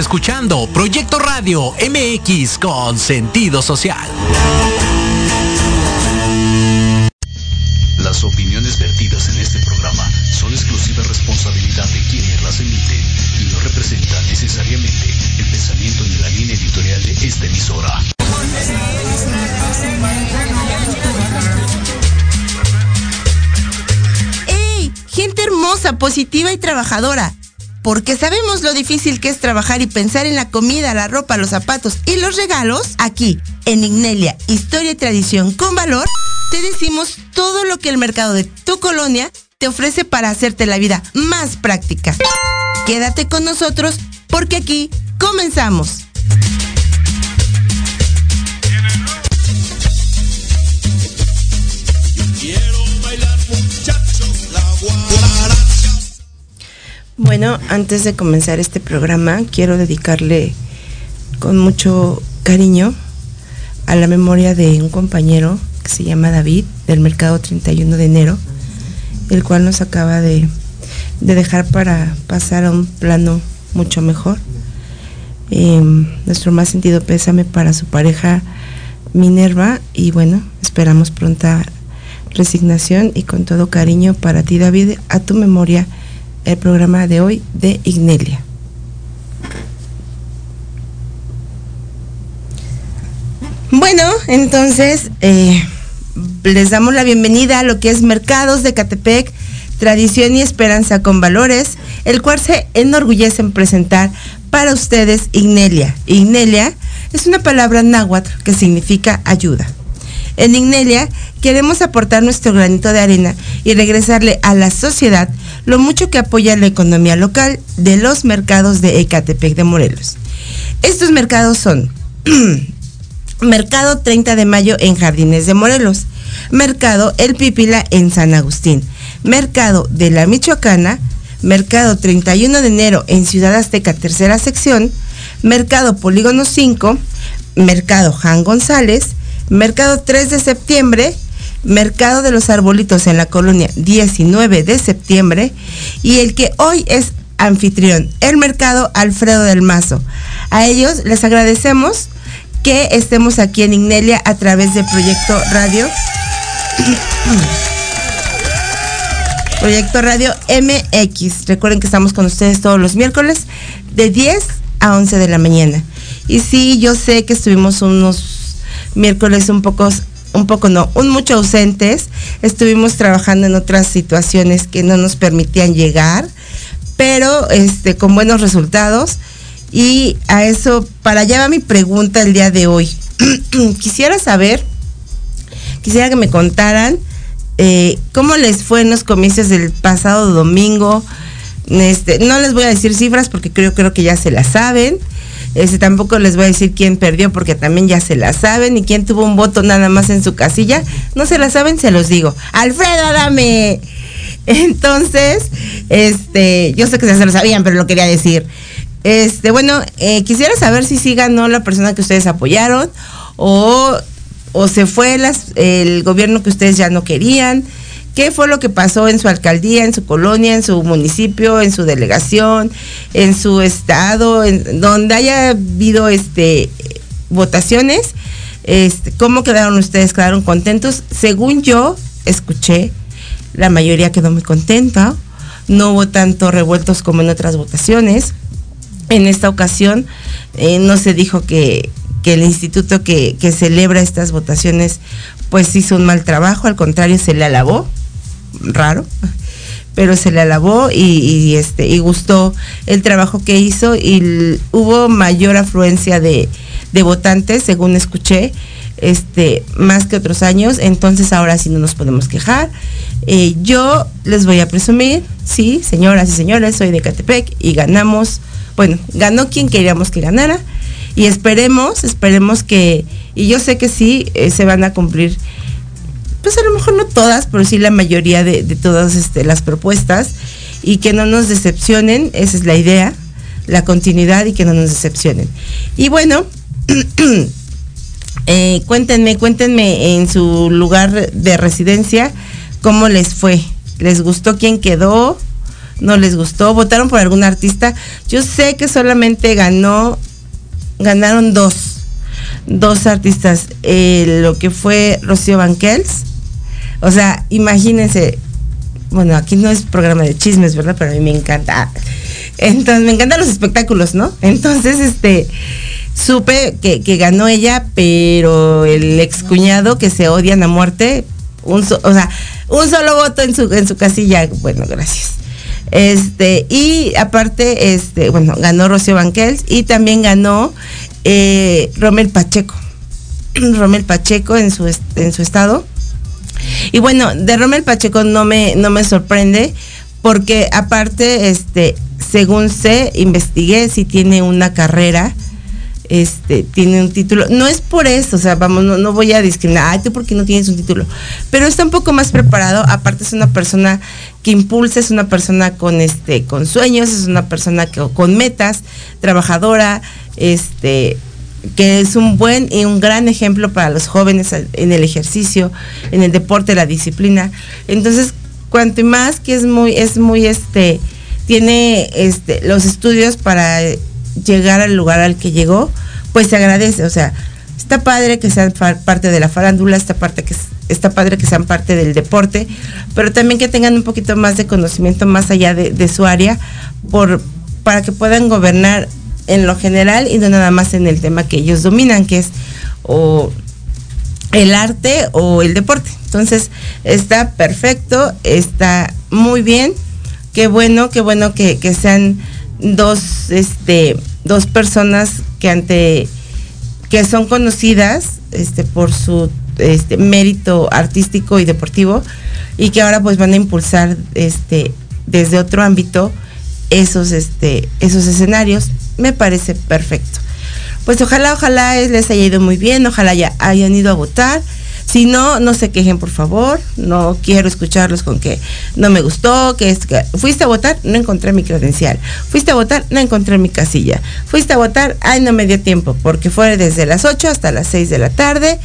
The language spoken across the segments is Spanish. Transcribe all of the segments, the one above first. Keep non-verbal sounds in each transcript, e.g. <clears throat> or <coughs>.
escuchando Proyecto Radio MX con sentido social. Las opiniones vertidas en este programa son exclusiva responsabilidad de quienes las emiten y no representan necesariamente el pensamiento ni la línea editorial de esta emisora. ¡Ey! Gente hermosa, positiva y trabajadora. Porque sabemos lo difícil que es trabajar y pensar en la comida, la ropa, los zapatos y los regalos. Aquí, en Ignelia, Historia y Tradición con Valor, te decimos todo lo que el mercado de tu colonia te ofrece para hacerte la vida más práctica. Quédate con nosotros porque aquí comenzamos. Bueno, antes de comenzar este programa, quiero dedicarle con mucho cariño a la memoria de un compañero que se llama David, del mercado 31 de enero, el cual nos acaba de, de dejar para pasar a un plano mucho mejor. Eh, nuestro más sentido pésame para su pareja Minerva y bueno, esperamos pronta resignación y con todo cariño para ti David, a tu memoria el programa de hoy de Ignelia. Bueno, entonces eh, les damos la bienvenida a lo que es Mercados de Catepec, Tradición y Esperanza con Valores, el cual se enorgullece en presentar para ustedes Ignelia. Ignelia es una palabra náhuatl que significa ayuda. En Ignelia queremos aportar nuestro granito de arena y regresarle a la sociedad lo mucho que apoya la economía local de los mercados de Ecatepec de Morelos. Estos mercados son <clears throat> Mercado 30 de Mayo en Jardines de Morelos, Mercado El Pipila en San Agustín, Mercado de la Michoacana, Mercado 31 de enero en Ciudad Azteca, tercera sección, Mercado Polígono 5, Mercado Jan González, Mercado 3 de septiembre, Mercado de los Arbolitos en la colonia 19 de septiembre y el que hoy es anfitrión, el Mercado Alfredo del Mazo. A ellos les agradecemos que estemos aquí en Ignelia a través de Proyecto Radio. <clears throat> Proyecto Radio MX. Recuerden que estamos con ustedes todos los miércoles de 10 a 11 de la mañana. Y sí, yo sé que estuvimos unos miércoles un poco, un poco no, un mucho ausentes. Estuvimos trabajando en otras situaciones que no nos permitían llegar, pero este, con buenos resultados. Y a eso, para allá va mi pregunta el día de hoy. <clears throat> quisiera saber, quisiera que me contaran eh, cómo les fue en los comicios del pasado domingo. Este, no les voy a decir cifras porque creo, creo que ya se las saben. Este, tampoco les voy a decir quién perdió porque también ya se la saben y quién tuvo un voto nada más en su casilla. No se la saben, se los digo. Alfredo, Adame. Entonces, este, yo sé que se lo sabían, pero lo quería decir. Este, bueno, eh, quisiera saber si sí ganó la persona que ustedes apoyaron o, o se fue las, el gobierno que ustedes ya no querían. ¿Qué fue lo que pasó en su alcaldía, en su colonia, en su municipio, en su delegación, en su estado, en donde haya habido este votaciones? Este, ¿Cómo quedaron ustedes? ¿Quedaron contentos? Según yo escuché, la mayoría quedó muy contenta. No hubo tanto revueltos como en otras votaciones. En esta ocasión eh, no se dijo que, el instituto que, que, celebra estas votaciones pues hizo un mal trabajo, al contrario se le alabó, raro, pero se le alabó y, y este y gustó el trabajo que hizo y hubo mayor afluencia de, de votantes, según escuché, este, más que otros años, entonces ahora sí no nos podemos quejar. Eh, yo les voy a presumir, sí, señoras y señores, soy de Catepec y ganamos, bueno, ganó quien queríamos que ganara y esperemos, esperemos que, y yo sé que sí, eh, se van a cumplir, pues a lo mejor no todas, pero sí la mayoría de, todas este, las propuestas y que no nos decepcionen, esa es la idea, la continuidad y que no nos decepcionen. Y bueno, <clears throat> eh, cuéntenme, cuéntenme en su lugar de residencia cómo les fue. ¿Les gustó quién quedó? no les gustó, votaron por algún artista. Yo sé que solamente ganó, ganaron dos, dos artistas, eh, lo que fue Rocío Banquels. O sea, imagínense, bueno, aquí no es programa de chismes, ¿verdad? Pero a mí me encanta. Entonces, me encantan los espectáculos, ¿no? Entonces, este, supe que, ganó ella, pero el excuñado que se odian a muerte, un o sea, un solo voto en su, en su casilla, bueno, gracias. Este, y aparte, este, bueno, ganó Rocío Banquels y también ganó eh, Romel Pacheco. <clears throat> Romel Pacheco en su, en su estado. Y bueno, de Romel Pacheco no me, no me sorprende, porque aparte, este, según sé, investigué si tiene una carrera este, tiene un título. No es por eso, o sea, vamos, no, voy a discriminar, ay, tú porque no tienes un título, pero está un poco más preparado, aparte es una persona que impulsa, es una persona con, este, con sueños, es una persona que, con metas, trabajadora, este, que es un buen y un gran ejemplo para los jóvenes en el ejercicio, en el deporte, la disciplina. Entonces, cuanto más que es muy, es muy, este, tiene este, los estudios para llegar al lugar al que llegó, pues se agradece. O sea, está padre que sean parte de la farándula, está, que, está padre que sean parte del deporte, pero también que tengan un poquito más de conocimiento más allá de, su área por, para que puedan gobernar en lo general y no nada más en el tema que ellos dominan, que es o el arte o el deporte. Entonces, está perfecto, está muy bien. Qué bueno, qué bueno que, que sean dos, este, dos personas que ante que son conocidas este, por su este, mérito artístico y deportivo y que ahora pues van a impulsar este, desde otro ámbito esos, este, esos escenarios. Me parece perfecto. Pues ojalá, ojalá les haya ido muy bien, ojalá ya hayan ido a votar si no, no se quejen, por favor. No quiero escucharlos con que no me gustó, que, es, que fuiste a votar, no encontré mi credencial. Fuiste a votar, no encontré mi casilla. Fuiste a votar, ay, no me dio tiempo, porque fue desde las 8 hasta las 6 de la tarde,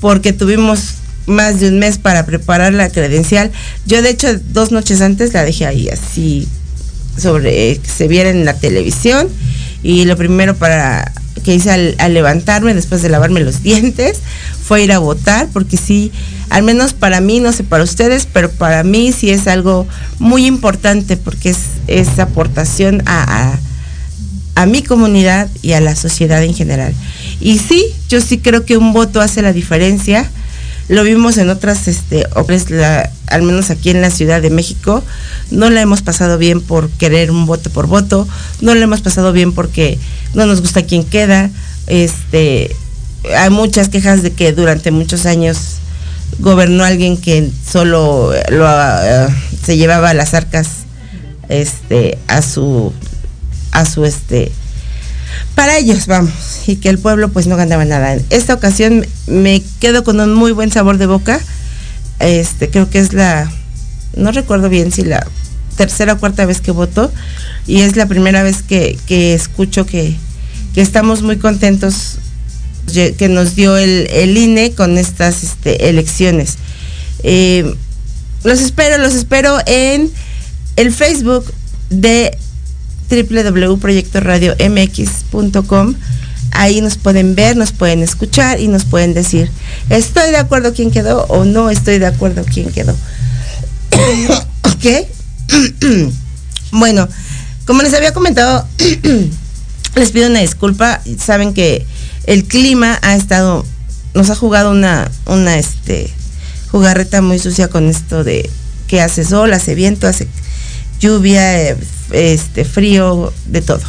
porque tuvimos más de un mes para preparar la credencial. Yo de hecho dos noches antes la dejé ahí así sobre que se viera en la televisión y lo primero para que hice al, levantarme después de lavarme los <laughs> dientes fue ir a votar, porque sí, al menos para mí, no sé para ustedes, pero para mí sí es algo muy importante porque es, es aportación a, a, mi comunidad y a la sociedad en general. Y sí, yo sí creo que un voto hace la diferencia. Lo vimos en otras, este, al menos aquí en la Ciudad de México, no la hemos pasado bien por querer un voto por voto, no la hemos pasado bien porque no nos gusta quién queda. Este, hay muchas quejas de que durante muchos años gobernó alguien que solo eh, se llevaba las arcas este a su a su este para ellos vamos y que el pueblo pues no ganaba nada en esta ocasión me quedo con un muy buen sabor de boca este creo que es la no recuerdo bien si la tercera o cuarta vez que voto y es la primera vez que, escucho que, estamos muy contentos que nos dio el, INE con estas este, elecciones. Eh, los espero, los espero en el Facebook de www.proyectoradiomx.com. Ahí nos pueden ver, nos pueden escuchar y nos pueden decir, estoy de acuerdo quién quedó o no estoy de acuerdo quién quedó. <coughs> ¿Ok? <coughs> bueno, como les había comentado, <coughs> les pido una disculpa. Saben que el clima ha estado, nos ha jugado una, una este, jugarreta muy sucia con esto de que hace sol, hace viento, hace lluvia, eh, este, frío, de todo.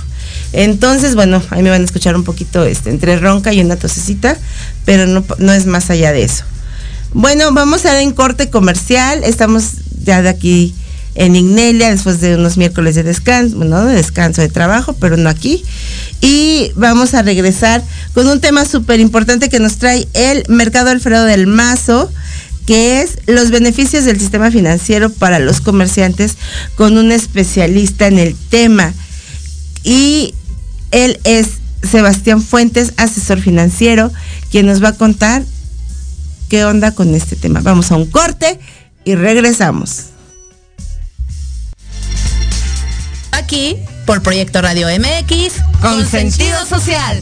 Entonces, bueno, ahí me van a escuchar un poquito este, entre ronca y una tosecita, pero no, no es más allá de eso. Bueno, vamos a dar en corte comercial. Estamos ya de aquí en Ignelia después de unos miércoles de descanso, bueno, de descanso de trabajo, pero no aquí. Y vamos a regresar con un tema súper importante que nos trae el Mercado Alfredo del Mazo, que es los beneficios del sistema financiero para los comerciantes con un especialista en el tema. Y él es Sebastián Fuentes, asesor financiero, quien nos va a contar qué onda con este tema. Vamos a un corte y regresamos. aquí por Proyecto Radio MX con, sentido social.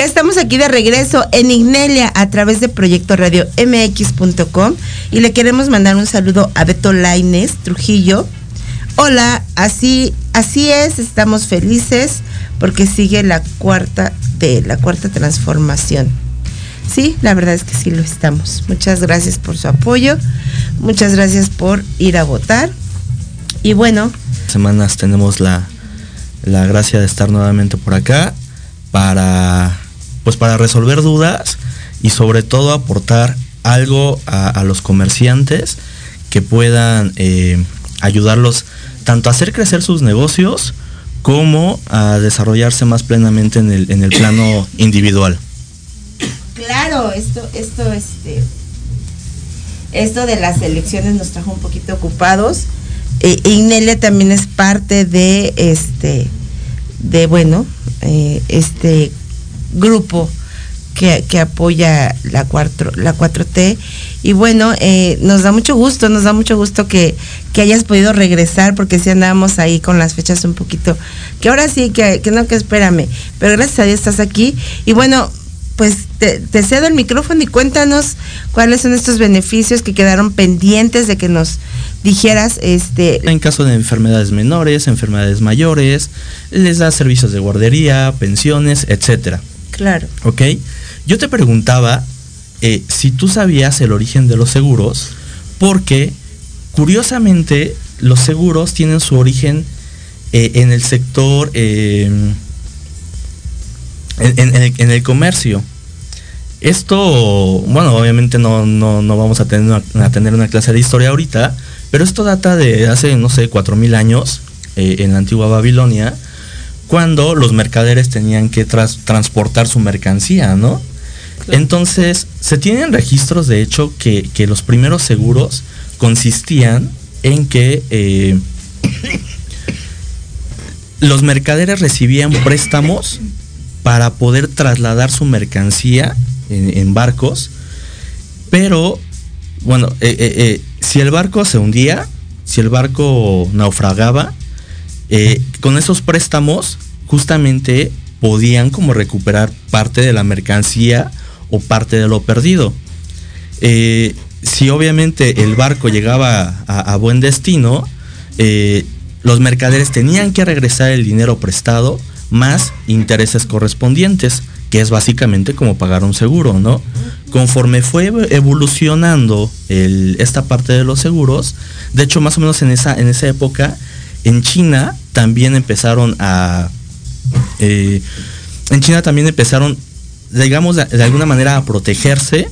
Estamos aquí de regreso en Ignelia a través de Proyecto Radio MX.com y le queremos mandar un saludo a Beto Laines Trujillo. Hola, así, así es, estamos felices porque sigue la cuarta de la cuarta transformación. Sí, la verdad es que sí lo estamos. Muchas gracias por su apoyo, muchas gracias por ir a votar. Y bueno, semanas tenemos la, la gracia de estar nuevamente por acá para pues para resolver dudas y sobre todo aportar algo a, a los comerciantes que puedan eh, ayudarlos tanto a hacer crecer sus negocios como a desarrollarse más plenamente en el, en el plano <coughs> individual. Claro, esto, esto, este, esto de las elecciones nos trajo un poquito ocupados. Eh, Inelia también es parte de este, de bueno, eh, este grupo que, que apoya la 4, la 4T. Y bueno, eh, nos da mucho gusto, nos da mucho gusto que, que hayas podido regresar, porque si andábamos ahí con las fechas un poquito, que ahora sí, que, que no, que espérame, pero gracias a Dios estás aquí. Y bueno, pues te, te, cedo el micrófono y cuéntanos cuáles son estos beneficios que quedaron pendientes de que nos dijeras este en caso de enfermedades menores, enfermedades mayores, les da servicios de guardería, pensiones, etcétera. Claro. ¿Ok? Yo te preguntaba eh, si tú sabías el origen de los seguros, porque curiosamente los seguros tienen su origen eh, en el sector eh, en, el, comercio. Esto, bueno, obviamente no, no, no vamos a tener, una, a tener, una, clase de historia ahorita, pero esto data de hace, no sé, cuatro mil años, eh, en la antigua Babilonia, cuando los mercaderes tenían que tras, transportar su mercancía, ¿no? Claro. Entonces, se tienen registros, de hecho, que, que los primeros seguros consistían en que eh, los mercaderes recibían préstamos para poder trasladar su mercancía en, en barcos, pero bueno, eh, eh, eh, si el barco se hundía, si el barco naufragaba, con esos préstamos justamente podían como recuperar parte de la mercancía o parte de lo perdido. si obviamente el barco llegaba a, buen destino, los mercaderes tenían que regresar el dinero prestado más intereses correspondientes, que es básicamente como pagar un seguro, ¿no? Conforme fue evolucionando esta parte de los seguros, de hecho más o menos en esa, en esa época, en China también empezaron a... Eh, en China también empezaron, digamos, de, de alguna manera a protegerse,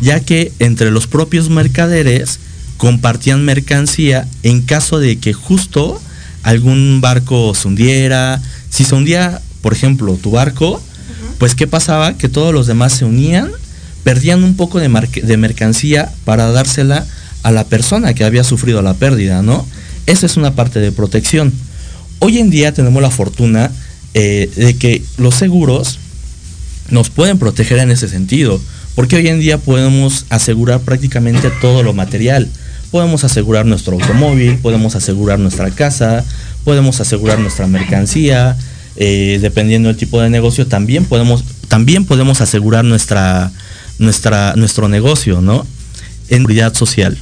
ya que entre los propios mercaderes compartían mercancía en caso de que justo algún barco se hundiera, si se hundía, por ejemplo, tu barco, uh -huh. pues ¿qué pasaba? Que todos los demás se unían, perdían un poco de, de, mercancía para dársela a la persona que había sufrido la pérdida, ¿no? Esa es una parte de protección. Hoy en día tenemos la fortuna eh, de que los seguros nos pueden proteger en ese sentido, porque hoy en día podemos asegurar prácticamente todo lo material. Podemos asegurar nuestro automóvil, podemos asegurar nuestra casa, podemos asegurar nuestra mercancía, eh, dependiendo del tipo de negocio, también podemos, también podemos asegurar nuestra, nuestra, nuestro negocio, ¿no? En seguridad social.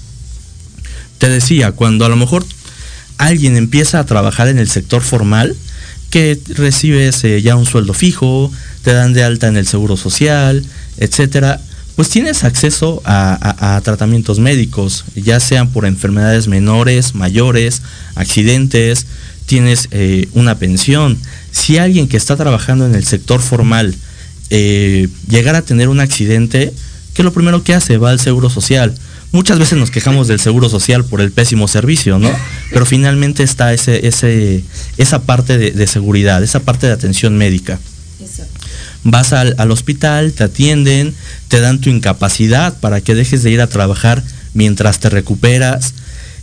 Te decía, cuando a lo mejor alguien empieza a trabajar en el sector formal, que recibes eh, ya un sueldo fijo, te dan de alta en el seguro social, etcétera, pues tienes acceso a, tratamientos médicos, ya sean por enfermedades menores, mayores, accidentes, tienes eh, una pensión. Si alguien que está trabajando en el sector formal eh, llegara a tener un accidente, ¿qué es lo primero que hace? Va al seguro social. Muchas veces nos quejamos del seguro social por el pésimo servicio, ¿no? Pero finalmente está ese, ese, esa parte de, de seguridad, esa parte de atención médica vas al, al hospital, te atienden, te dan tu incapacidad para que dejes de ir a trabajar mientras te recuperas.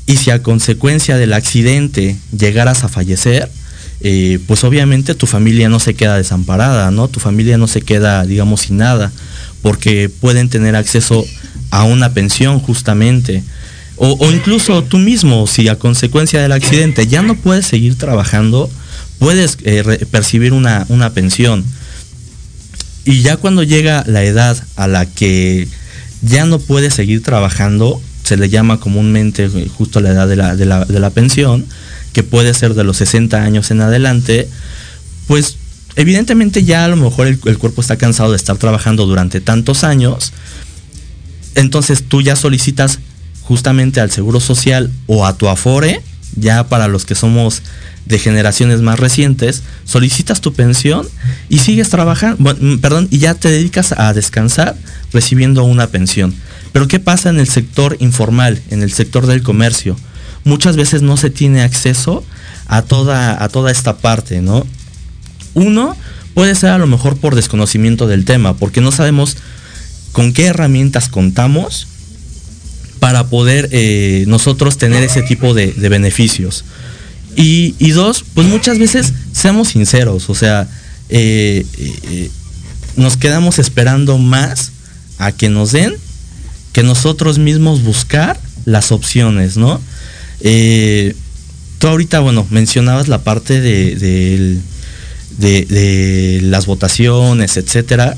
Y si a consecuencia del accidente llegaras a fallecer, eh, pues obviamente tu familia no se queda desamparada, ¿no? Tu familia no se queda, digamos, sin nada, porque pueden tener acceso a una pensión justamente. O, incluso tú mismo, si a consecuencia del accidente ya no puedes seguir trabajando, puedes eh, percibir una, una pensión. Y ya cuando llega la edad a la que ya no puede seguir trabajando, se le llama comúnmente eh, justo la edad de la, de la- de la pensión, que puede ser de los 60 años en adelante, pues evidentemente ya a lo mejor el, cuerpo está cansado de estar trabajando durante tantos años, entonces tú ya solicitas justamente al Seguro Social o a tu Afore, ya para los que somos de generaciones más recientes, solicitas tu pensión y sigues trabajando, bueno, mm, perdón, y ya te dedicas a descansar recibiendo una pensión. Pero ¿qué pasa en el sector informal, en el sector del comercio? Muchas veces no se tiene acceso a toda, a toda esta parte, ¿no? Uno puede ser a lo mejor por desconocimiento del tema, porque no sabemos con qué herramientas contamos para poder eh, nosotros tener ese tipo de, beneficios. Y, dos, pues muchas veces seamos sinceros, o sea, eh, eh, nos quedamos esperando más a que nos den que nosotros mismos buscar las opciones, ¿no? Eh, tú ahorita, bueno, mencionabas la parte de, las votaciones, etcétera.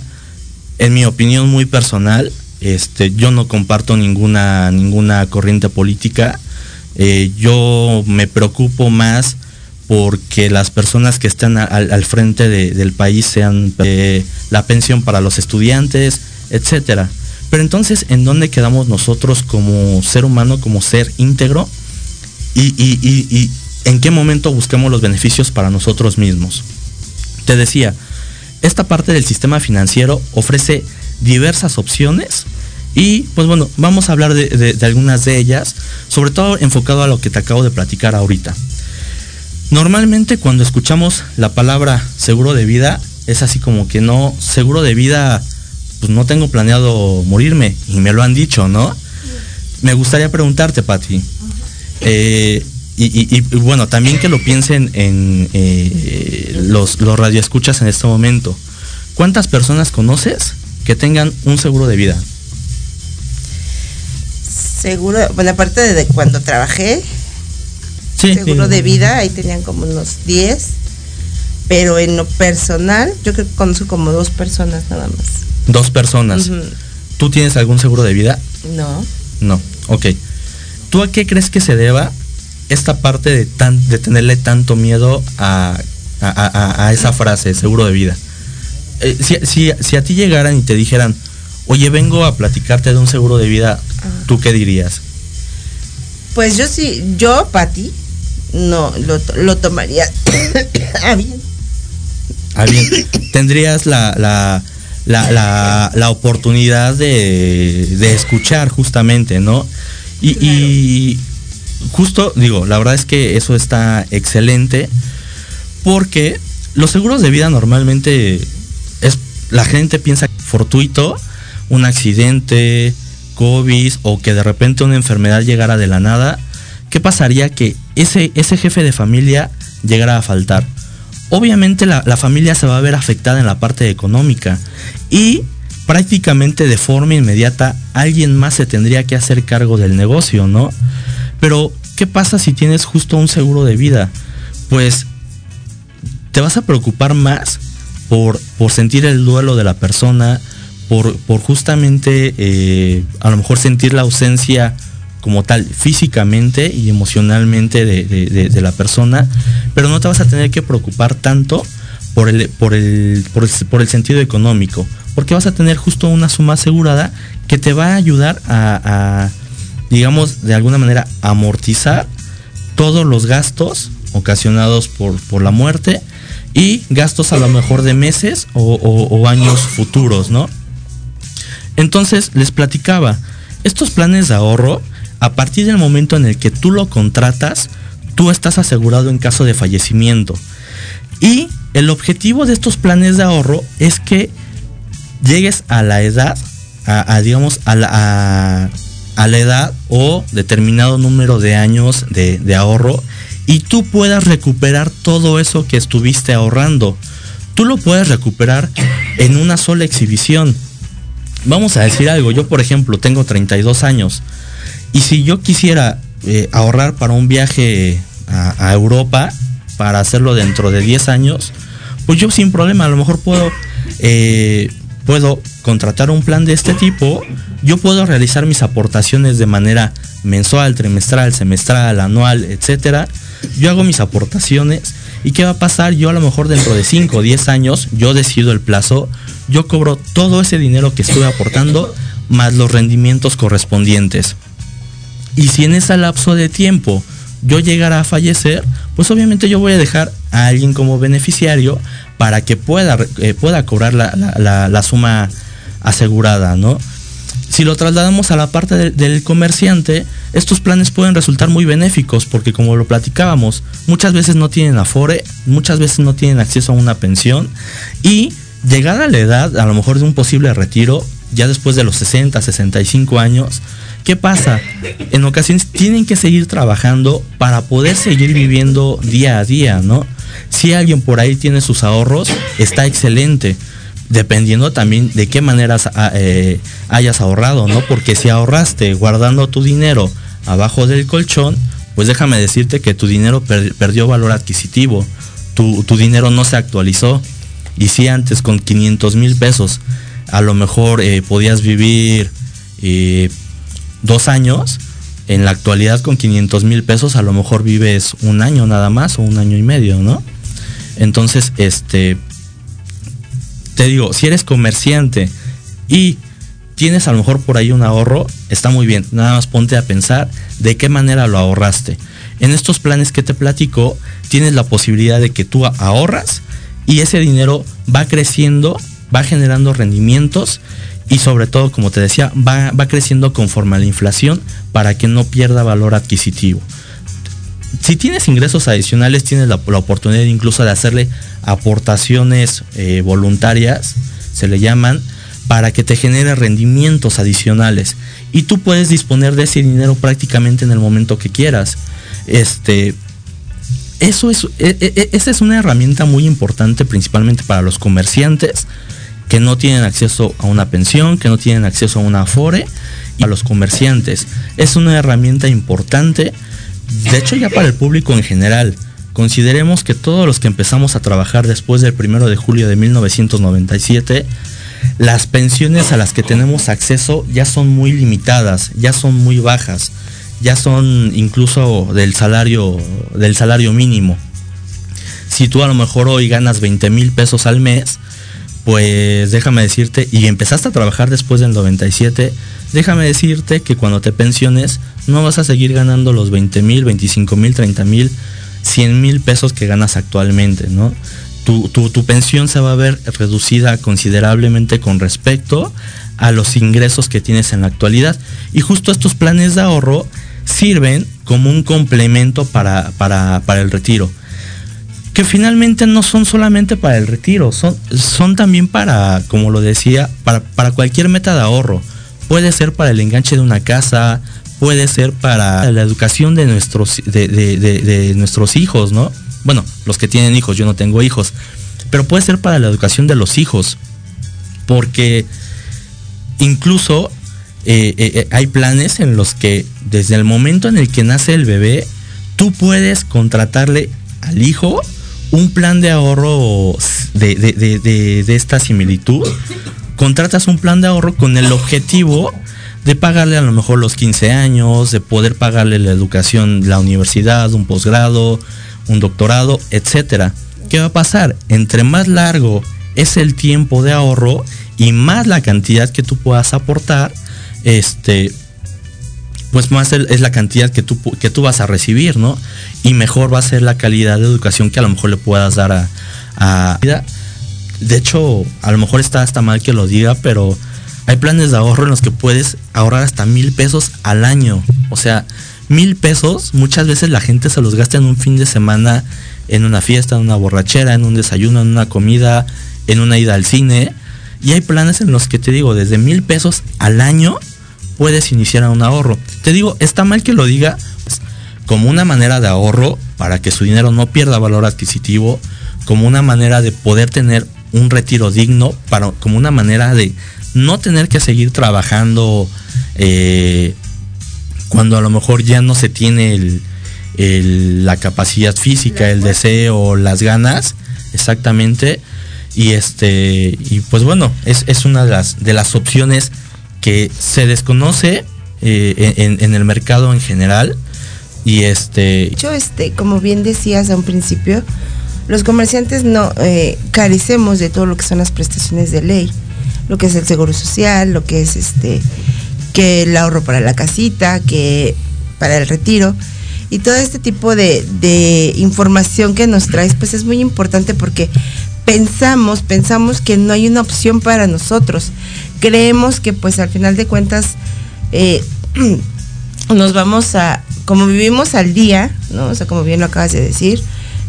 En mi opinión muy personal, este, yo no comparto ninguna, ninguna corriente política. Eh, yo me preocupo más porque las personas que están al, frente de- del país sean eh, la pensión para los estudiantes, etcétera. Pero entonces, ¿en dónde quedamos nosotros como ser humano, como ser íntegro? Y, y- y- y en qué momento buscamos los beneficios para nosotros mismos. Te decía, esta parte del sistema financiero ofrece diversas opciones y pues bueno, vamos a hablar de, de- algunas de ellas, sobre todo enfocado a lo que te acabo de platicar ahorita. Normalmente cuando escuchamos la palabra seguro de vida, es así como que no, seguro de vida, pues no tengo planeado morirme y me lo han dicho, ¿no? Me gustaría preguntarte, Pati, eh, y, y- y, bueno, también que lo piensen en eh, los, los radioescuchas en este momento. ¿Cuántas personas conoces que tengan un seguro de vida? Seguro, bueno, aparte de cuando trabajé, Sí, seguro sí. de vida, ahí tenían como unos 10. Pero en lo personal, yo creo que conozco como dos personas nada más. Dos personas. Ujú. ¿Tú tienes algún seguro de vida? No. No, ok. ¿Tú a qué crees que se deba esta parte de, tan, de tenerle tanto miedo a, a- a- a esa frase, seguro de vida? Eh, si, si- si a ti llegaran y te dijeran, oye, vengo a platicarte de un seguro de vida, ¿tú qué dirías? Pues yo sí, yo, Pati, no, lo, to- lo tomaría <coughs> a bien. Ah, bien, tendrías la, la, la, la- la oportunidad de, de escuchar justamente, ¿no? Y, y justo, digo, la verdad es que eso está excelente porque los seguros de vida normalmente es, la gente piensa fortuito, un accidente, COVID o que de repente una enfermedad llegara de la nada. ¿Qué pasaría que ese, ese jefe de familia llegara a faltar? obviamente la, la familia se va a ver afectada en la parte económica y prácticamente de forma inmediata alguien más se tendría que hacer cargo del negocio, ¿no? Pero, ¿qué pasa si tienes justo un seguro de vida? Pues te vas a preocupar más por, por sentir el duelo de la persona, por, por justamente eh, a lo mejor sentir la ausencia como tal físicamente y emocionalmente de, de- la persona, pero no te vas a tener que preocupar tanto por el, por el, por el, sentido económico, porque vas a tener justo una suma asegurada que te va a ayudar a, digamos, de alguna manera amortizar todos los gastos ocasionados por, por la muerte y gastos a lo mejor de meses o, o- o años futuros, ¿no? Entonces les platicaba, estos planes de ahorro, a partir del momento en el que tú lo contratas, tú estás asegurado en caso de fallecimiento. Y el objetivo de estos planes de ahorro es que llegues a la edad, a, digamos, a la, a- la edad o determinado número de años de, ahorro y tú puedas recuperar todo eso que estuviste ahorrando. Tú lo puedes recuperar en una sola exhibición. Vamos a decir algo, yo por ejemplo tengo 32 años y si yo quisiera eh, ahorrar para un viaje a Europa, para hacerlo dentro de 10 años, pues yo sin problema, a lo mejor puedo, eh, puedo contratar un plan de este tipo, yo puedo realizar mis aportaciones de manera mensual, trimestral, semestral, anual, etcétera. Yo hago mis aportaciones y qué va a pasar, yo a lo mejor dentro de 5 o 10 años, yo decido el plazo, yo cobro todo ese dinero que estuve aportando más los rendimientos correspondientes. Y si en ese lapso de tiempo yo llegara a fallecer, pues obviamente yo voy a dejar a alguien como beneficiario para que pueda, eh, pueda cobrar la, la- suma asegurada, ¿no? Si lo trasladamos a la parte de- del comerciante, estos planes pueden resultar muy benéficos porque como lo platicábamos, muchas veces no tienen afore, muchas veces no tienen acceso a una pensión y llegada la edad, a lo mejor de un posible retiro, ya después de los 60, 65 años, ¿qué pasa? En ocasiones tienen que seguir trabajando para poder seguir viviendo día a día, ¿no? Si alguien por ahí tiene sus ahorros, está excelente dependiendo también de qué maneras ah, eh, hayas ahorrado, ¿no? Porque si ahorraste guardando tu dinero abajo del colchón, pues déjame decirte que tu dinero per- perdió valor adquisitivo, tu, tu dinero no se actualizó. Y si antes con 500 mil pesos a lo mejor eh, podías vivir eh, dos años, en la actualidad con 500 mil pesos a lo mejor vives un año nada más o un año y medio, ¿no? Entonces, este, te digo, si eres comerciante y tienes a lo mejor por ahí un ahorro, está muy bien. Nada más ponte a pensar de qué manera lo ahorraste. En estos planes que te platico, tienes la posibilidad de que tú ahorras y ese dinero va creciendo, va generando rendimientos y sobre todo, como te decía, va, va creciendo conforme a la inflación para que no pierda valor adquisitivo si tienes ingresos adicionales, tienes la, oportunidad incluso de hacerle aportaciones eh, voluntarias, se le llaman, para que te genere rendimientos adicionales. Y tú puedes disponer de ese dinero prácticamente en el momento que quieras. Este, eso es, e- e- esa es una herramienta muy importante principalmente para los comerciantes que no tienen acceso a una pensión, que no tienen acceso a una afore y a los comerciantes. Es una herramienta importante, de hecho ya para el público en general. Consideremos que todos los que empezamos a trabajar después del 1 de julio de 1997, las pensiones a las que tenemos acceso ya son muy limitadas, ya son muy bajas, ya son incluso del salario, del salario mínimo. Si tú a lo mejor hoy ganas 20 mil pesos al mes, pues déjame decirte, y empezaste a trabajar después del 97, déjame decirte que cuando te pensiones no vas a seguir ganando los 20 mil, 25 mil, 30 mil, 100 mil pesos que ganas actualmente, ¿no? Tu, tu, tu pensión se va a ver reducida considerablemente con respecto a los ingresos que tienes en la actualidad. Y justo estos planes de ahorro sirven como un complemento para, para, para el retiro que finalmente no son solamente para el retiro, son, son también para, como lo decía, para, para cualquier meta de ahorro. Puede ser para el enganche de una casa, puede ser para la educación de nuestros, de, de- nuestros hijos, ¿no? bueno, los que tienen hijos, yo no tengo hijos, pero puede ser para la educación de los hijos, porque incluso eh, eh, eh, hay planes en los que desde el momento en el que nace el bebé, tú puedes contratarle al hijo un plan de ahorro de, de- de- de- esta similitud. Contratas un plan de ahorro con el objetivo de pagarle a lo mejor los 15 años, de poder pagarle la educación, la universidad, un posgrado, un doctorado, etcétera. ¿Qué va a pasar? Entre más largo es el tiempo de ahorro y más la cantidad que tú puedas aportar, este, pues más es la cantidad que tú, que tú vas a recibir, ¿no? Y mejor va a ser la calidad de educación que a lo mejor le puedas dar a... a- de hecho, a lo mejor está hasta mal que lo diga, pero hay planes de ahorro en los que puedes ahorrar hasta mil pesos al año. O sea, mil pesos, muchas veces la gente se los gasta en un fin de semana, en una fiesta, en una borrachera, en un desayuno, en una comida, en una ida al cine. Y hay planes en los que te digo, desde mil pesos al año puedes iniciar un ahorro. Te digo, está mal que lo diga pues, como una manera de ahorro para que su dinero no pierda valor adquisitivo, como una manera de poder tener un retiro digno, para, como una manera de no tener que seguir trabajando eh, cuando a lo mejor ya no se tiene la capacidad física, el deseo, las ganas, exactamente. Y este, y pues bueno, es, es una de las, de las opciones que se desconoce eh, en, el mercado en general. Y este, hecho, este, como bien decías a un principio, los comerciantes no eh, carecemos de todo lo que son las prestaciones de ley, lo que es el seguro social, lo que es este, que el ahorro para la casita, que para el retiro. Y todo este tipo de, de información que nos traes, pues es muy importante porque pensamos, pensamos que no hay una opción para nosotros. Creemos que pues al final de cuentas eh, <clears throat> nos vamos a, como vivimos al día, ¿no? O sea, como bien lo acabas de decir,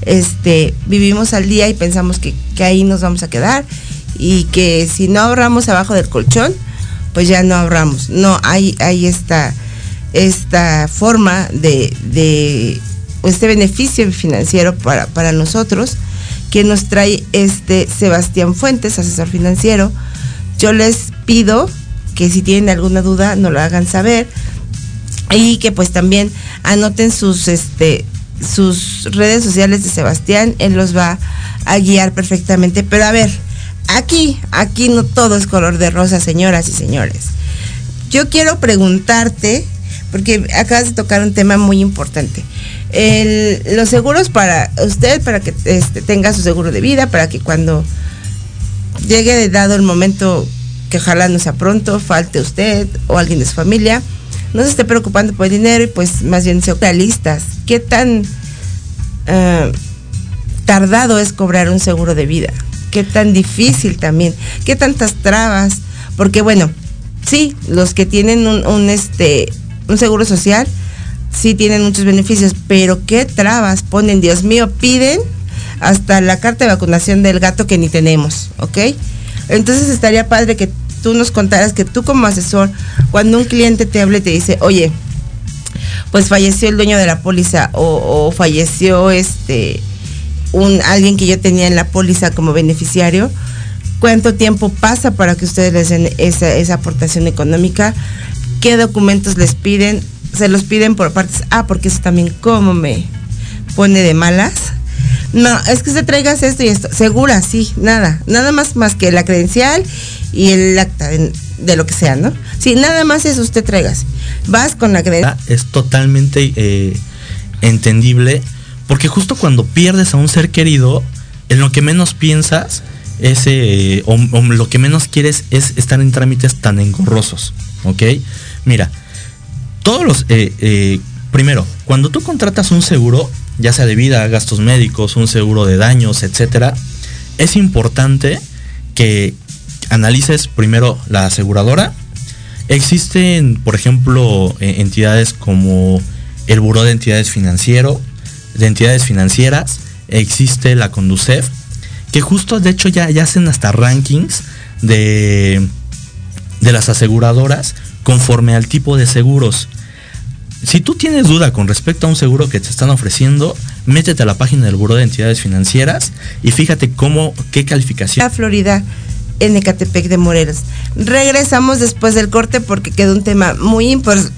este, vivimos al día y pensamos que, que ahí nos vamos a quedar y que si no ahorramos abajo del colchón, pues ya no ahorramos. No, hay, hay esta, esta forma de, de este beneficio financiero para, para nosotros que nos trae este Sebastián Fuentes, asesor financiero. Yo les pido que si tienen alguna duda nos lo hagan saber y que pues también anoten sus este sus redes sociales de Sebastián, él los va a guiar perfectamente. Pero a ver, aquí, aquí no todo es color de rosa, señoras y señores. Yo quiero preguntarte, porque acabas de tocar un tema muy importante. Los seguros para usted, para que este, tenga su seguro de vida, para que cuando llegue dado el momento que ojalá no sea pronto, falte usted o alguien de su familia, no se esté preocupando por el dinero y pues más bien sean realistas. ¿Qué tan eh, tardado es cobrar un seguro de vida? ¿Qué tan difícil también? ¿Qué tantas trabas? Porque bueno, sí, los que tienen un, un, este un seguro social sí tienen muchos beneficios, pero qué trabas ponen, Dios mío, piden hasta la carta de vacunación del gato que ni tenemos, ¿ok? Entonces estaría padre que tú nos contaras que tú como asesor, cuando un cliente te habla y te dice, oye, pues falleció el dueño de la póliza o, o falleció este un alguien que yo tenía en la póliza como beneficiario, cuánto tiempo pasa para que ustedes les den esa, esa aportación económica, qué documentos les piden, se los piden por partes, ah, porque eso también como me pone de malas. No, es que se traigas esto y esto. Segura, sí, nada. Nada más más que la credencial y el acta de, lo que sea, ¿no? Sí, nada más eso usted traigas. Vas con la credencial. es totalmente eh, entendible porque justo cuando pierdes a un ser querido, en lo que menos piensas es, eh, o, o lo que menos quieres es estar en trámites tan engorrosos, ¿ok? Mira, todos los, eh, eh, primero, cuando tú contratas un seguro, ya sea de vida, gastos médicos, un seguro de daños, etcétera, es importante que analices primero la aseguradora. Existen, por ejemplo, eh, entidades como el Buró de Entidades de Entidades Financieras, existe la Conducef, que justo de hecho ya, ya hacen hasta rankings de, de las aseguradoras conforme al tipo de seguros. Si tú tienes duda con respecto a un seguro que te están ofreciendo, métete a la página del Buró de Entidades Financieras y fíjate cómo, qué calificación. La Florida en Ecatepec de Morelos. Regresamos después del corte porque queda un tema muy impor-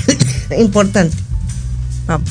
<coughs> importante. Vamos.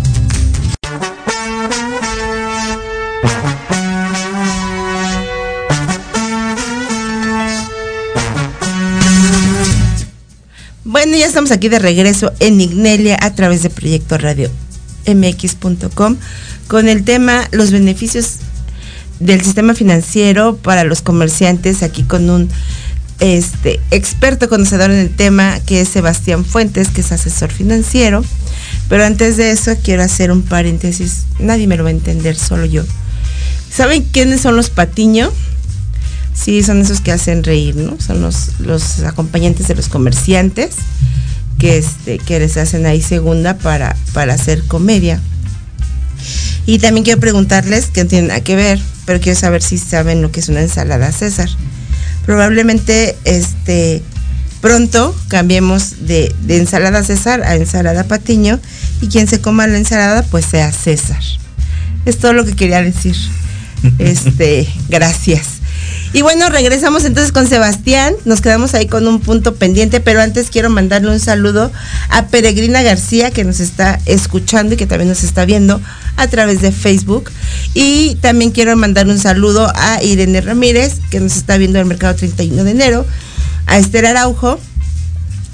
Bueno, ya estamos aquí de regreso en Ignelia a través de Proyecto Radio mx.com con el tema los beneficios del sistema financiero para los comerciantes aquí con un este experto conocedor en el tema que es Sebastián Fuentes, que es asesor financiero. Pero antes de eso quiero hacer un paréntesis, nadie me lo va a entender, solo yo. ¿Saben quiénes son los patiño? Sí, son esos que hacen reír, ¿no? Son los, los acompañantes de los comerciantes que, este, que les hacen ahí segunda para, para hacer comedia. Y también quiero preguntarles, que no tienen nada que ver, pero quiero saber si saben lo que es una ensalada César. Probablemente este pronto cambiemos de, de ensalada César a ensalada Patiño y quien se coma la ensalada pues sea César. Es todo lo que quería decir. <laughs> Este, gracias. Y bueno, regresamos entonces con Sebastián. Nos quedamos ahí con un punto pendiente, pero antes quiero mandarle un saludo a Peregrina García, que nos está escuchando y que también nos está viendo a través de Facebook. Y también quiero mandar un saludo a Irene Ramírez, que nos está viendo en el mercado 31 de enero, a Esther Araujo.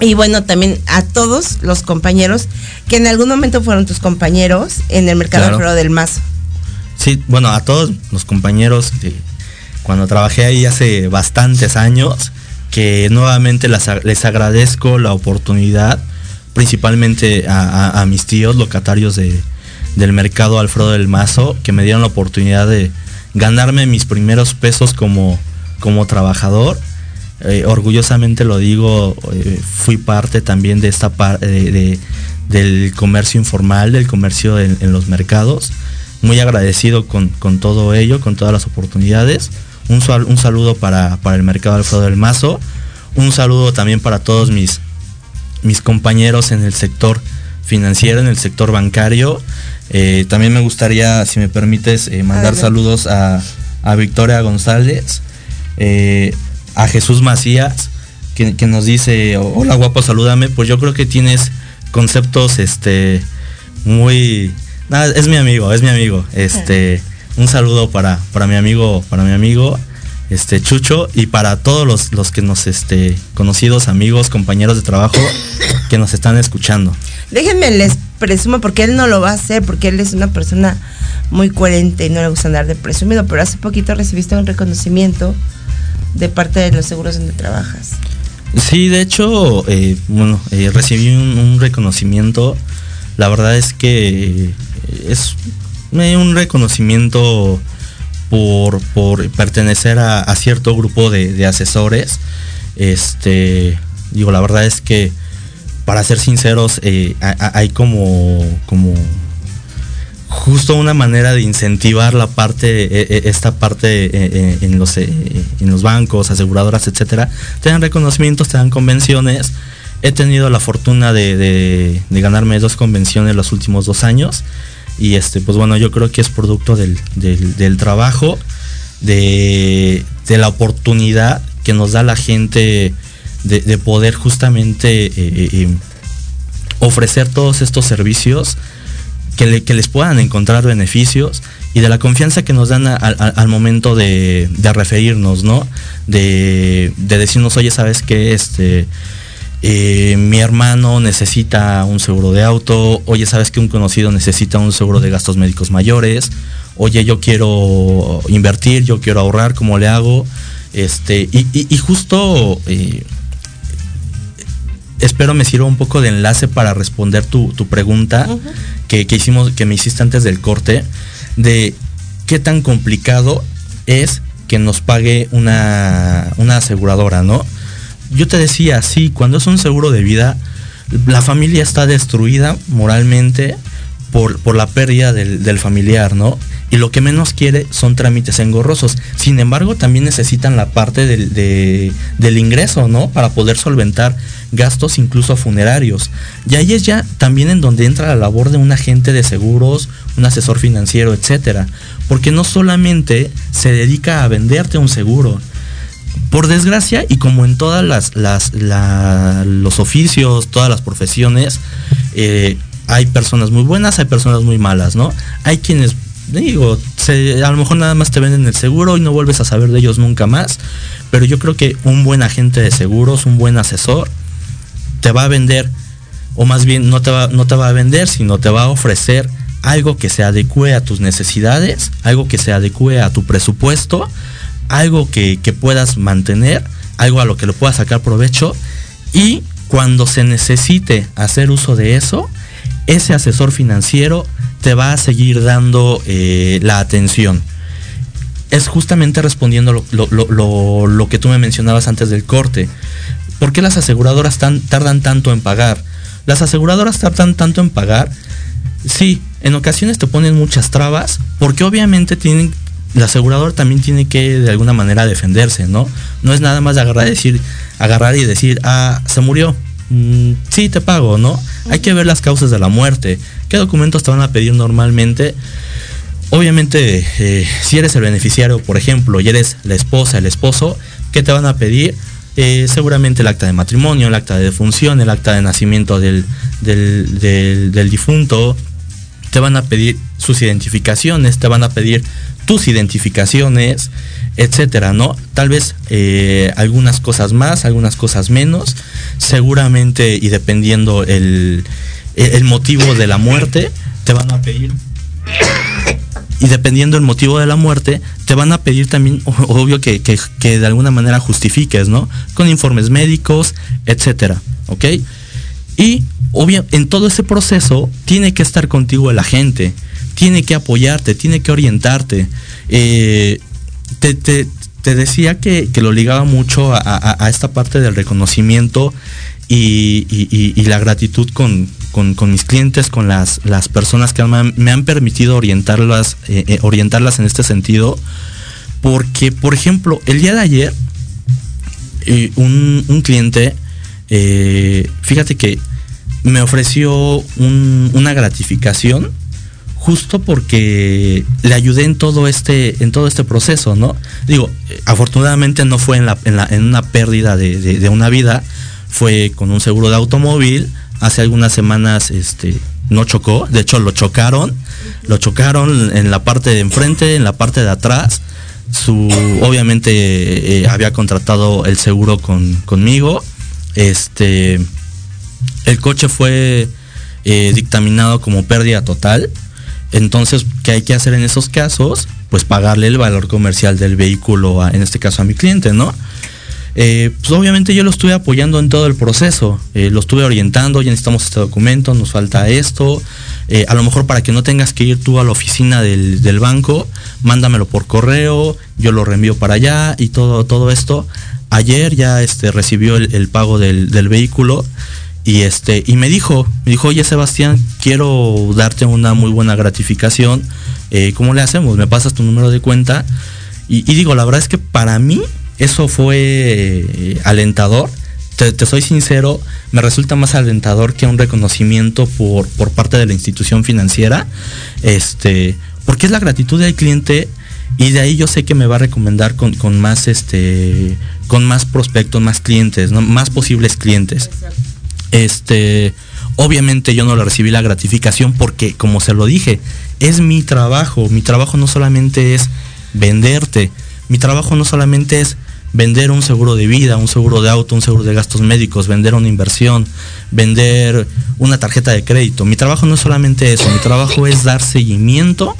Y bueno, también a todos los compañeros que en algún momento fueron tus compañeros en el mercado Claro. Del Mazo. Sí, bueno, a todos los compañeros que cuando trabajé ahí hace bastantes años, que nuevamente les agradezco la oportunidad, principalmente a, mis tíos locatarios de, del mercado Alfredo del Mazo, que me dieron la oportunidad de ganarme mis primeros pesos como, como trabajador. Eh, orgullosamente lo digo, eh, fui parte también de esta parte de, del comercio informal, del comercio en, en los mercados. Muy agradecido con, con, todo ello, con todas las oportunidades. Un, sal, un saludo para, para, el mercado Alfredo del Mazo. Un saludo también para todos mis, mis compañeros en el sector financiero, en el sector bancario. Eh, también me gustaría, si me permites, eh, mandar saludos a, a, Victoria González, eh, a Jesús Macías, que, que, nos dice, hola guapo, salúdame. Pues yo creo que tienes conceptos este, muy... Nada, es mi amigo, es mi amigo. Este, un saludo para, para mi amigo, para mi amigo este Chucho y para todos los, los que nos este conocidos, amigos, compañeros de trabajo que nos están escuchando. Déjenme les presumo porque él no lo va a hacer, porque él es una persona muy coherente y no le gusta andar de presumido, pero hace poquito recibiste un reconocimiento de parte de los seguros donde trabajas. Sí, de hecho, eh, bueno, eh, recibí un, un, reconocimiento. La verdad es que es un reconocimiento por, por pertenecer a, cierto grupo de, asesores. Este, digo, la verdad es que, para ser sinceros, eh, hay como, como justo una manera de incentivar la parte, esta parte en los, en los bancos, aseguradoras, etcétera. Te dan reconocimientos, te dan convenciones. He tenido la fortuna de ganarme dos convenciones los últimos dos años y este pues bueno yo creo que es producto del, del, trabajo de, de, la oportunidad que nos da la gente de, de poder justamente eh, eh, ofrecer todos estos servicios que, que, les puedan encontrar beneficios y de la confianza que nos dan al momento de, de, referirnos no de, de decirnos oye sabes que este eh, mi hermano necesita un seguro de auto, oye, sabes que un conocido necesita un seguro de gastos médicos mayores, oye, yo quiero invertir, yo quiero ahorrar, ¿cómo le hago? Este, y, y, y justo eh, espero me sirva un poco de enlace para responder tu, tu pregunta uh -huh. que, que, hicimos, que me hiciste antes del corte, de qué tan complicado es que nos pague una, una aseguradora, ¿no? Yo te decía, sí, cuando es un seguro de vida, la familia está destruida moralmente por, por la pérdida del, del, familiar, ¿no? Y lo que menos quiere son trámites engorrosos. Sin embargo, también necesitan la parte del, de, del ingreso, ¿no? Para poder solventar gastos incluso funerarios. Y ahí es ya también en donde entra la labor de un agente de seguros, un asesor financiero, etcétera. Porque no solamente se dedica a venderte un seguro, por desgracia y como en todas las, las la, los oficios, todas las profesiones, eh, hay personas muy buenas, hay personas muy malas, ¿no? Hay quienes, digo, a lo mejor nada más te venden el seguro y no vuelves a saber de ellos nunca más, pero yo creo que un buen agente de seguros, un buen asesor, te va a vender, o más bien no te va, no te va a vender, sino te va a ofrecer algo que se adecue a tus necesidades, algo que se adecue a tu presupuesto, algo que, que, puedas mantener, algo a lo que lo puedas sacar provecho y cuando se necesite hacer uso de eso, ese asesor financiero te va a seguir dando eh, la atención. Es justamente respondiendo lo, lo, lo, lo, que tú me mencionabas antes del corte. ¿Por qué las aseguradoras tan, tardan tanto en pagar? Las aseguradoras tardan tanto en pagar. Sí, en ocasiones te ponen muchas trabas porque obviamente tienen, el asegurador también tiene que de alguna manera defenderse, ¿no? No es nada más agarrar y decir, agarrar y decir, ah, se murió. Mm, sí, te pago, ¿no? Hay que ver las causas de la muerte. ¿Qué documentos te van a pedir normalmente? Obviamente, eh, si eres el beneficiario, por ejemplo, y eres la esposa, el esposo, ¿qué te van a pedir? Eh, seguramente el acta de matrimonio, el acta de defunción, el acta de nacimiento del, del, del difunto. Te van a pedir sus identificaciones, te van a pedir tus identificaciones, etcétera, ¿no? Tal vez eh, algunas cosas más, algunas cosas menos, seguramente y dependiendo el, el motivo de la muerte, te van a pedir y dependiendo el motivo de la muerte, te van a pedir también, obvio, que, que, que de alguna manera justifiques, ¿no? Con informes médicos, etcétera, ¿ok? Y obvia, en todo ese proceso tiene que estar contigo el agente, tiene que apoyarte, tiene que orientarte. Eh, te, te- te decía que, que lo ligaba mucho a, esta parte del reconocimiento y, y- la gratitud con, con- mis clientes, con las, las personas que me han, permitido orientarlas, eh, eh, orientarlas en este sentido. Porque, por ejemplo, el día de ayer, un, un cliente, fíjate que me ofreció un- una gratificación justo porque le ayudé en todo este en todo este proceso no digo afortunadamente no fue en una pérdida de una vida fue con un seguro de automóvil hace algunas semanas este no chocó de hecho lo chocaron lo chocaron en la parte de enfrente en la parte de atrás su obviamente eh, había contratado el seguro con, conmigo este el coche fue eh, dictaminado como pérdida total. Entonces, ¿qué hay que hacer en esos casos? Pues pagarle el valor comercial del vehículo, a- en este caso a mi cliente, ¿no? Eh, pues obviamente yo lo estuve apoyando en todo el proceso, eh, lo estuve orientando, ya necesitamos este documento, nos falta esto, eh, a lo mejor para que no tengas que ir tú a la oficina del, del banco, mándamelo por correo, yo lo reenvío para allá y todo, todo esto. Ayer ya este, recibió el, el pago del, del vehículo y este y me dijo me dijo oye Sebastián quiero darte una muy buena gratificación eh, cómo le hacemos me pasas tu número de cuenta y, digo la verdad es que para mí eso fue eh, alentador. Te, soy sincero me resulta más alentador que un reconocimiento por por parte de la institución financiera este porque es la gratitud del cliente y de ahí yo sé que me va a recomendar con, con más este con más prospectos más clientes ¿no? más posibles clientes este, obviamente yo no le recibí la gratificación porque, como se lo dije, es mi trabajo. Mi trabajo no solamente es venderte. Mi trabajo no solamente es vender un seguro de vida, un seguro de auto, un seguro de gastos médicos, vender una inversión, vender una tarjeta de crédito. Mi trabajo no es solamente eso. Mi trabajo es dar seguimiento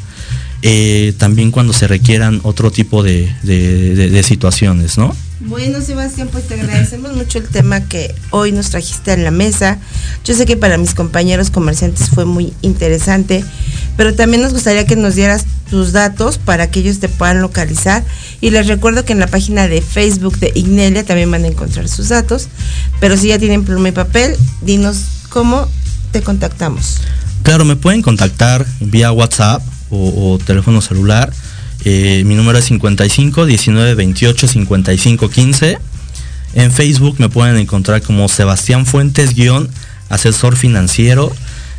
eh, también cuando se requieran otro tipo de, de- situaciones, ¿no? Bueno, Sebastián, pues te agradecemos mucho el tema que hoy nos trajiste en la mesa. Yo sé que para mis compañeros comerciantes fue muy interesante, pero también nos gustaría que nos dieras tus datos para que ellos te puedan localizar. Y les recuerdo que en la página de Facebook de Ignelia también van a encontrar sus datos. Pero si ya tienen pluma y papel, dinos cómo te contactamos. Claro, me pueden contactar vía WhatsApp o, o teléfono celular. Eh, mi número es 55 19 28 55 15. En Facebook me pueden encontrar como Sebastián Fuentes guion asesor financiero.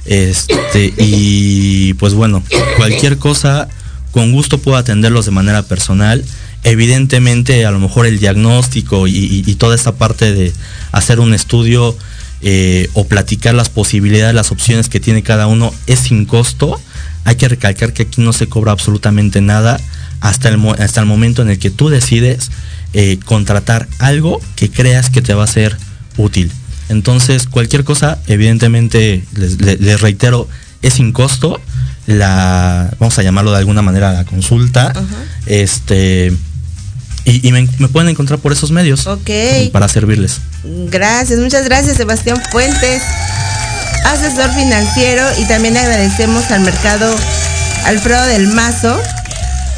Este, y pues bueno, cualquier cosa, con gusto puedo atenderlos de manera personal. Evidentemente, a lo mejor el diagnóstico y, toda esta parte de hacer un estudio eh, o platicar las posibilidades, las opciones que tiene cada uno es sin costo. Hay que recalcar que aquí no se cobra absolutamente nada hasta el, hasta el momento en el que tú decides eh, contratar algo que creas que te va a ser útil. Entonces, cualquier cosa, evidentemente, les, les- les reitero, es sin costo. La, vamos a llamarlo de alguna manera, la consulta. Este. Y, y me, me pueden encontrar por esos medios. Ok. Para servirles. Gracias, muchas gracias Sebastián Fuentes, asesor financiero y también agradecemos al mercado Alfredo del Mazo,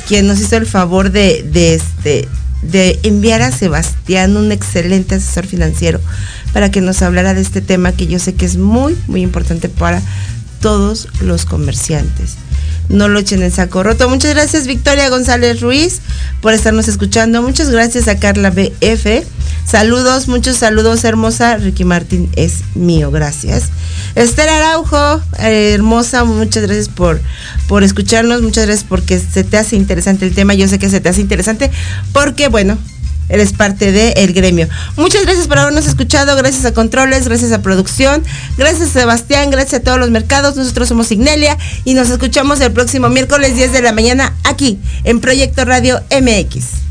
quien nos hizo el favor de, de este de enviar a Sebastián, un excelente asesor financiero, para que nos hablara de este tema que yo sé que es muy, muy importante para todos los comerciantes. No lo echen en saco roto. Muchas gracias Victoria González Ruiz por estarnos escuchando. Muchas gracias a Carla BF. Saludos, muchos saludos hermosa. Ricky Martín es mío, gracias. Esther Araujo, hermosa, muchas gracias por, por escucharnos, muchas gracias porque se te hace interesante el tema. Yo sé que se te hace interesante porque, bueno, eres parte del gremio. Muchas gracias por habernos escuchado, gracias a Controles, gracias a Producción, gracias Sebastián, gracias a todos los mercados. Nosotros somos Ignelia y nos escuchamos el próximo miércoles 10 de la mañana aquí en Proyecto Radio MX.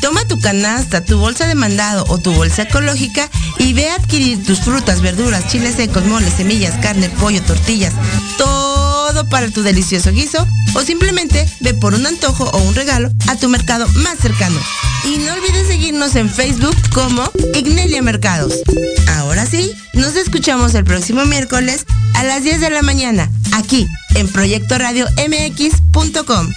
Toma tu canasta, tu bolsa de mandado o tu bolsa ecológica y ve a adquirir tus frutas, verduras, chiles secos, moles, semillas, carne, pollo, tortillas, todo para tu delicioso guiso o simplemente ve por un antojo o un regalo a tu mercado más cercano. Y no olvides seguirnos en Facebook como Ignelia Mercados. Ahora sí, nos escuchamos el próximo miércoles a las 10 de la mañana, aquí en Proyecto Radio MX.com.